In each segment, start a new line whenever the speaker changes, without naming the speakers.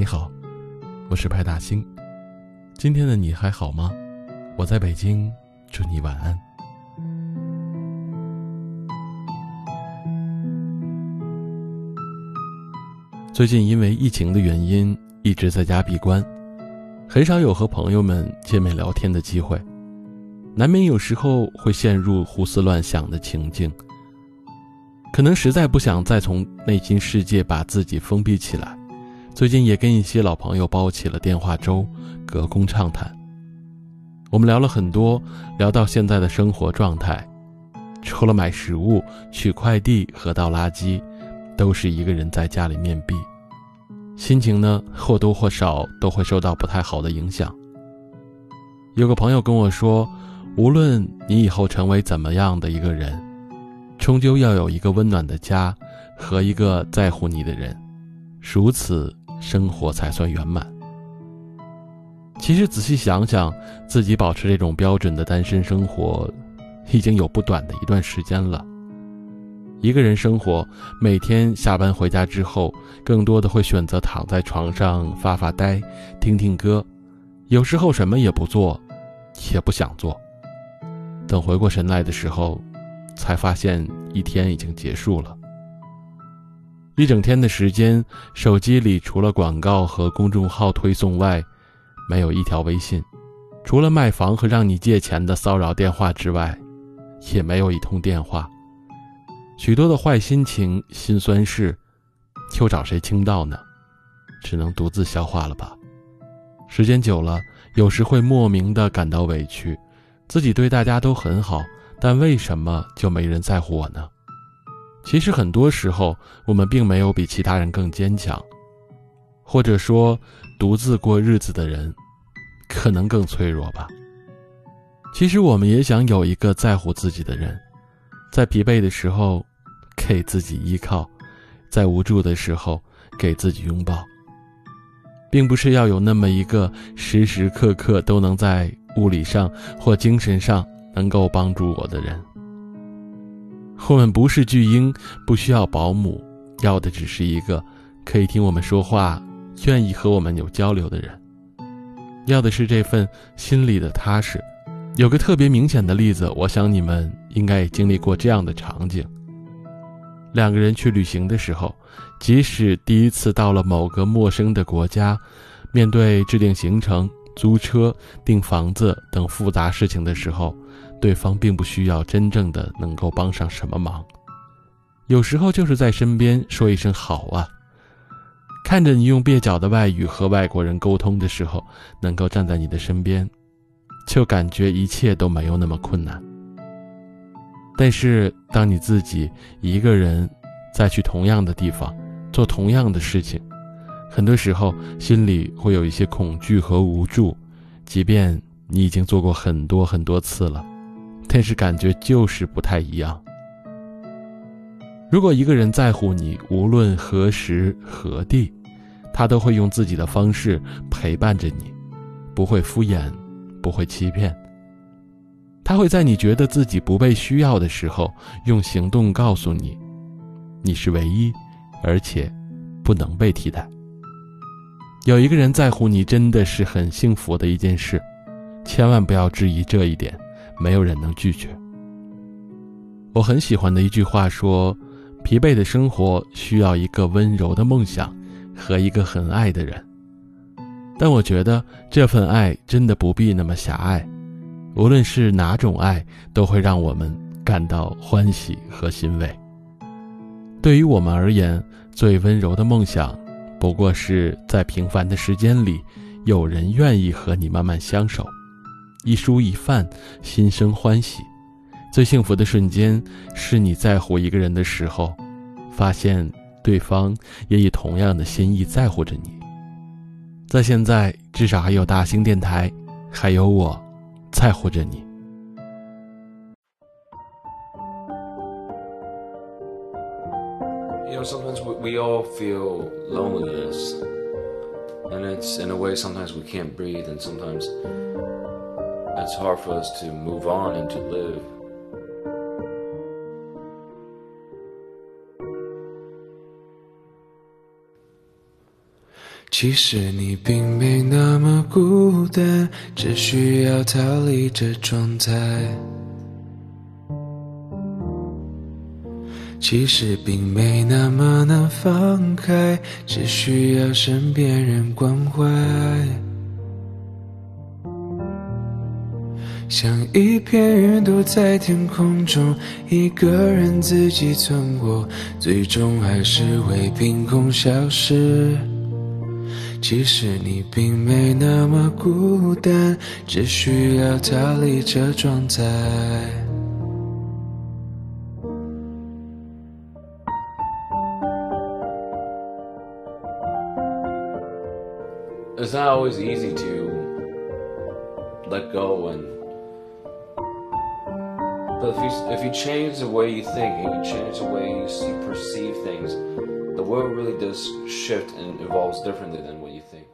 你好，我是派大星。今天的你还好吗？我在北京，祝你晚安。最近因为疫情的原因，一直在家闭关，很少有和朋友们见面聊天的机会，难免有时候会陷入胡思乱想的情境。可能实在不想再从内心世界把自己封闭起来，最近也跟一些老朋友煲起了电话粥，隔空畅谈。我们聊了很多，聊到现在的生活状态，除了买食物、取快递和倒垃圾，都是一个人在家里面壁，心情呢或多或少都会受到不太好的影响。有个朋友跟我说，无论你以后成为怎么样的一个人。终究要有一个温暖的家，和一个在乎你的人，如此生活才算圆满。其实仔细想想，自己保持这种标准的单身生活，已经有不短的一段时间了。一个人生活，每天下班回家之后，更多的会选择躺在床上发发呆，听听歌，有时候什么也不做，也不想做。等回过神来的时候。才发现一天已经结束了。一整天的时间，手机里除了广告和公众号推送外，没有一条微信；除了卖房和让你借钱的骚扰电话之外，也没有一通电话。许多的坏心情、心酸事，又找谁倾倒呢？只能独自消化了吧。时间久了，有时会莫名的感到委屈，自己对大家都很好。但为什么就没人在乎我呢？其实很多时候，我们并没有比其他人更坚强，或者说，独自过日子的人，可能更脆弱吧。其实我们也想有一个在乎自己的人，在疲惫的时候，给自己依靠；在无助的时候，给自己拥抱。并不是要有那么一个时时刻刻都能在物理上或精神上。能够帮助我的人，我们不是巨婴，不需要保姆，要的只是一个可以听我们说话、愿意和我们有交流的人。要的是这份心里的踏实。有个特别明显的例子，我想你们应该也经历过这样的场景：两个人去旅行的时候，即使第一次到了某个陌生的国家，面对制定行程。租车、订房子等复杂事情的时候，对方并不需要真正的能够帮上什么忙，有时候就是在身边说一声好啊，看着你用蹩脚的外语和外国人沟通的时候，能够站在你的身边，就感觉一切都没有那么困难。但是当你自己一个人再去同样的地方做同样的事情，很多时候心里会有一些恐惧和无助，即便你已经做过很多很多次了，但是感觉就是不太一样。如果一个人在乎你，无论何时何地，他都会用自己的方式陪伴着你，不会敷衍，不会欺骗。他会在你觉得自己不被需要的时候，用行动告诉你，你是唯一，而且不能被替代。有一个人在乎你，真的是很幸福的一件事，千万不要质疑这一点，没有人能拒绝。我很喜欢的一句话说：“疲惫的生活需要一个温柔的梦想和一个很爱的人。”但我觉得这份爱真的不必那么狭隘，无论是哪种爱，都会让我们感到欢喜和欣慰。对于我们而言，最温柔的梦想。不过是在平凡的时间里，有人愿意和你慢慢相守，一蔬一饭，心生欢喜。最幸福的瞬间，是你在乎一个人的时候，发现对方也以同样的心意在乎着你。在现在，至少还有大兴电台，还有我，在乎着你。
You know, sometimes we all feel loneliness. And it's in a way sometimes we can't breathe, and sometimes it's hard for us to move on and to live.
其实并没那么难放开，只需要身边人关怀。像一片云朵在天空中，一个人自己存活，最终还是会凭空消失。其实你并没那么孤单，只需要逃离这状态。
It's not always easy to let go and but if you if you change the way you think and you change the way you see perceive things the world really does shift and evolves differently than what you think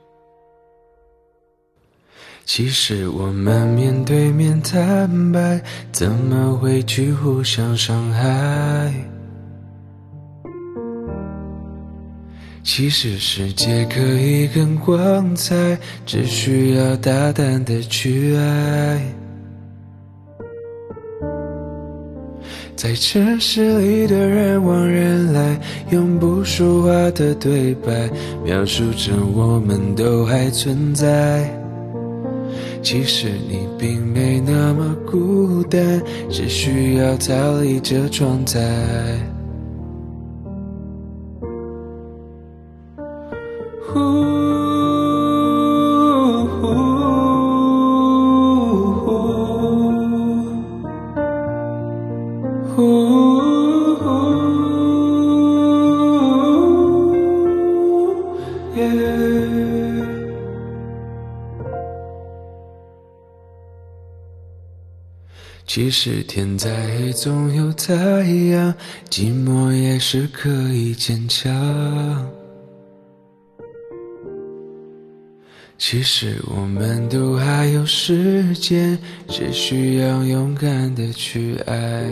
其实我们面对面坦白，怎么会去互相伤害？ 其实世界可以更光彩，只需要大胆的去爱。在城市里的人往人来，用不说话的对白，描述着我们都还存在。其实你并没那么孤单，只需要逃离这状态。其实天再黑总有太阳，寂寞也是可以坚强。其实我们都还有时间，只需要勇敢的去爱。